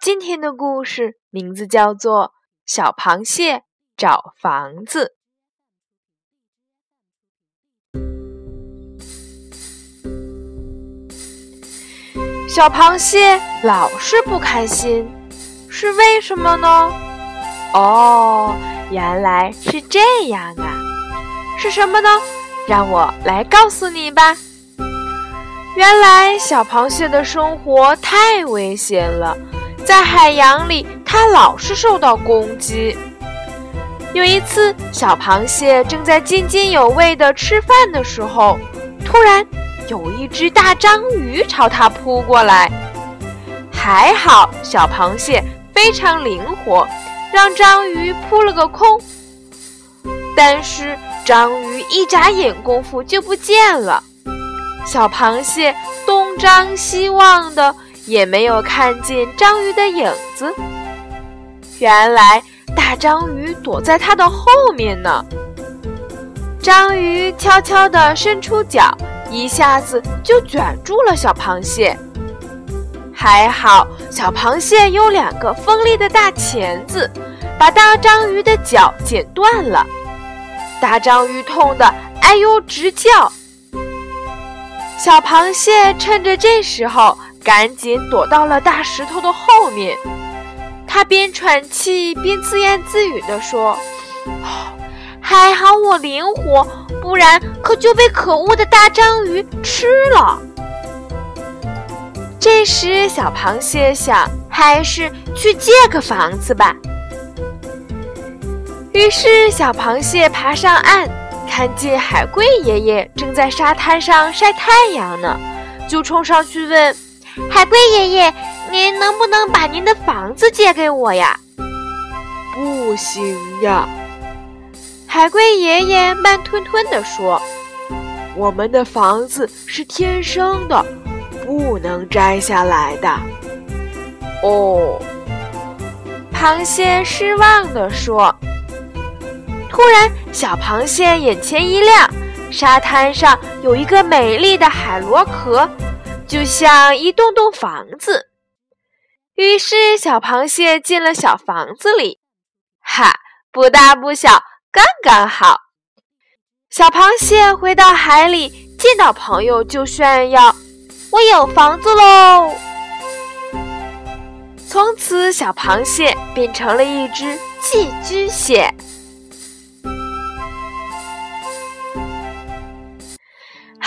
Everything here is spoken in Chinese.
今天的故事名字叫做《小螃蟹找房子》。小螃蟹老是不开心，是为什么呢？哦，原来是这样啊！是什么呢？让我来告诉你吧。原来小螃蟹的生活太危险了。在海洋里，它老是受到攻击。有一次，小螃蟹正在津津有味地吃饭的时候，突然有一只大章鱼朝它扑过来。还好，小螃蟹非常灵活，让章鱼扑了个空。但是，章鱼一眨眼功夫就不见了。小螃蟹东张西望的。也没有看见章鱼的影子。原来大章鱼躲在它的后面呢。章鱼悄悄地伸出脚，一下子就卷住了小螃蟹。还好小螃蟹有两个锋利的大钳子，把大章鱼的脚剪断了。大章鱼痛得哎呦直叫。小螃蟹趁着这时候。赶紧躲到了大石头的后面，它边喘气边自言自语地说：“还好我灵活，不然可就被可恶的大章鱼吃了。”这时，小螃蟹想，还是去借个房子吧。于是，小螃蟹爬上岸，看见海龟爷爷正在沙滩上晒太阳呢，就冲上去问。海龟爷爷，您能不能把您的房子借给我呀？不行呀，海龟爷爷慢吞吞地说：“我们的房子是天生的，不能摘下来的。”哦，螃蟹失望地说。突然，小螃蟹眼前一亮，沙滩上有一个美丽的海螺壳。就像一栋栋房子，于是小螃蟹进了小房子里，哈，不大不小，刚刚好。小螃蟹回到海里，见到朋友就炫耀：“我有房子喽！”从此，小螃蟹变成了一只寄居蟹。